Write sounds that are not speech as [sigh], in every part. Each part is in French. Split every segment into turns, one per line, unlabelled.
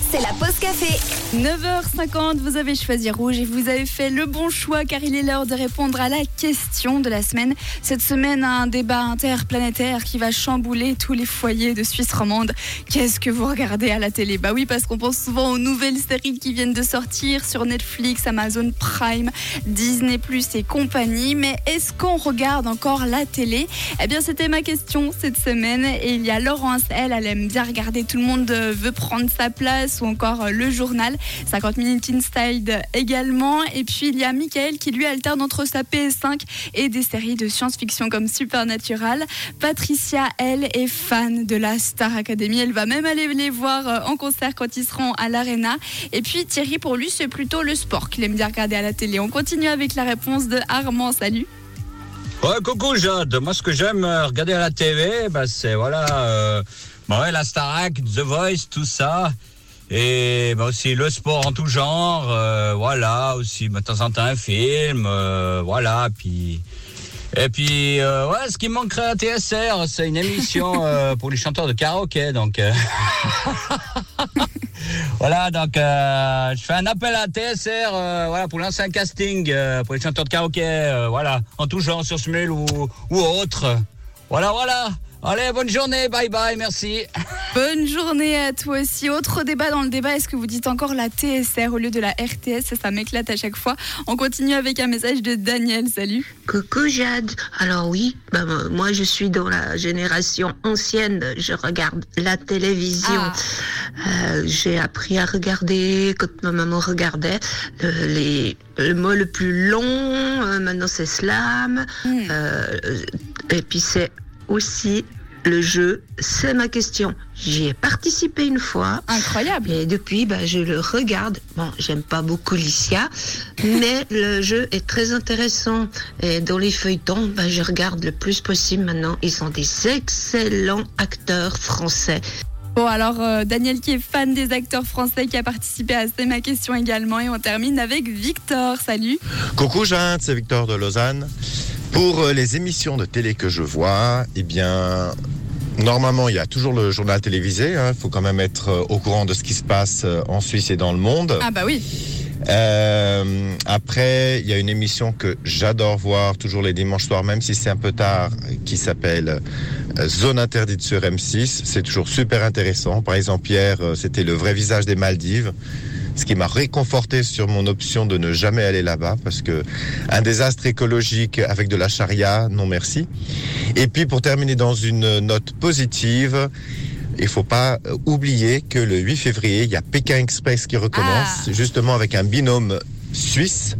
C'est la pause café.
9h50, vous avez choisi rouge et vous avez fait le bon choix car il est l'heure de répondre à la question de la semaine. Cette semaine, un débat interplanétaire qui va chambouler tous les foyers de Suisse romande. Qu'est-ce que vous regardez à la télé? Bah oui, parce qu'on pense souvent aux nouvelles séries qui viennent de sortir sur Netflix, Amazon Prime, Disney Plus et compagnie. Mais est-ce qu'on regarde encore la télé? Eh bien, c'était ma question cette semaine. Et il y a Laurence, elle, elle aime bien regarder. Tout le monde veut prendre sa place ou encore le journal. 50 minutes in style également. Et puis il y a Michael qui lui alterne entre sa PS5 et des séries de science-fiction comme Supernatural. Patricia, elle, est fan de la Star Academy. Elle va même aller les voir euh, en concert quand ils seront à l'Arena. Et puis Thierry, pour lui, c'est plutôt le sport qu'il aime bien regarder à la télé. On continue avec la réponse de Armand. Salut.
Ouais, coucou Jade. Moi, ce que j'aime euh, regarder à la TV, bah, c'est voilà, euh, bah ouais, la Starac, The Voice, tout ça. Et bah, aussi le sport en tout genre, euh, voilà, aussi bah, de temps en temps un film, euh, voilà, puis... Et puis, euh, ouais, ce qui me manquerait à TSR, c'est une émission [laughs] euh, pour les chanteurs de karaoké, donc... euh, [laughs] voilà, donc euh, je fais un appel à TSR, euh, voilà, pour lancer un casting euh, pour les chanteurs de karaoké, euh, voilà, en tout genre, sur Smule ou, ou autre. Voilà, voilà. Allez, bonne journée, bye bye, merci.
Bonne journée à toi aussi. Autre débat dans le débat, est-ce que vous dites encore la TSR au lieu de la RTS Ça, ça m'éclate à chaque fois. On continue avec un message de Daniel. Salut.
Coucou Jade. Alors oui, bah, moi- je suis dans la génération ancienne. Je regarde la télévision.
Ah.
Euh, J'ai appris à regarder quand ma maman regardait euh, les le mot le plus long. euh, maintenant c'est slam.
Hmm.
Euh, et puis c'est aussi le jeu. C'est ma question. J'y ai participé une fois.
Incroyable.
Et depuis, bah, je le regarde. Bon, j'aime pas beaucoup Licia, mais le jeu est très intéressant. Et dans les feuilletons, bah, je regarde le plus possible maintenant. Ils sont des excellents acteurs français.
Bon, alors euh, Daniel qui est fan des acteurs français qui a participé à C'est ma question également. Et on termine avec Victor. Salut.
Coucou Jeanne, c'est Victor de Lausanne. Pour euh, les émissions de télé que je vois, eh bien, normalement, il y a toujours le journal télévisé. Il faut quand même être euh, au courant de ce qui se passe euh, en Suisse et dans le monde.
Ah bah oui.
Euh, après, il y a une émission que j'adore voir toujours les dimanches soirs, même si c'est un peu tard, qui s'appelle Zone interdite sur M6. C'est toujours super intéressant. Par exemple, hier, c'était le vrai visage des Maldives. Ce qui m'a réconforté sur mon option de ne jamais aller là-bas parce que un désastre écologique avec de la charia, non merci. Et puis pour terminer dans une note positive, il faut pas euh, oublier que le 8 février, il y a Pékin Express qui recommence,
Ah.
justement avec un binôme suisse.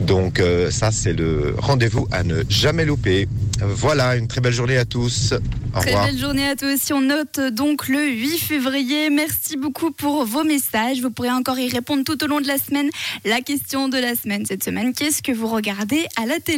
Donc euh, ça, c'est le rendez-vous à ne jamais louper. Voilà, une très belle journée à tous. Au
Très
revoir.
belle journée à toi aussi. On note donc le 8 février. Merci beaucoup pour vos messages. Vous pourrez encore y répondre tout au long de la semaine. La question de la semaine cette semaine, qu'est-ce que vous regardez à la télé?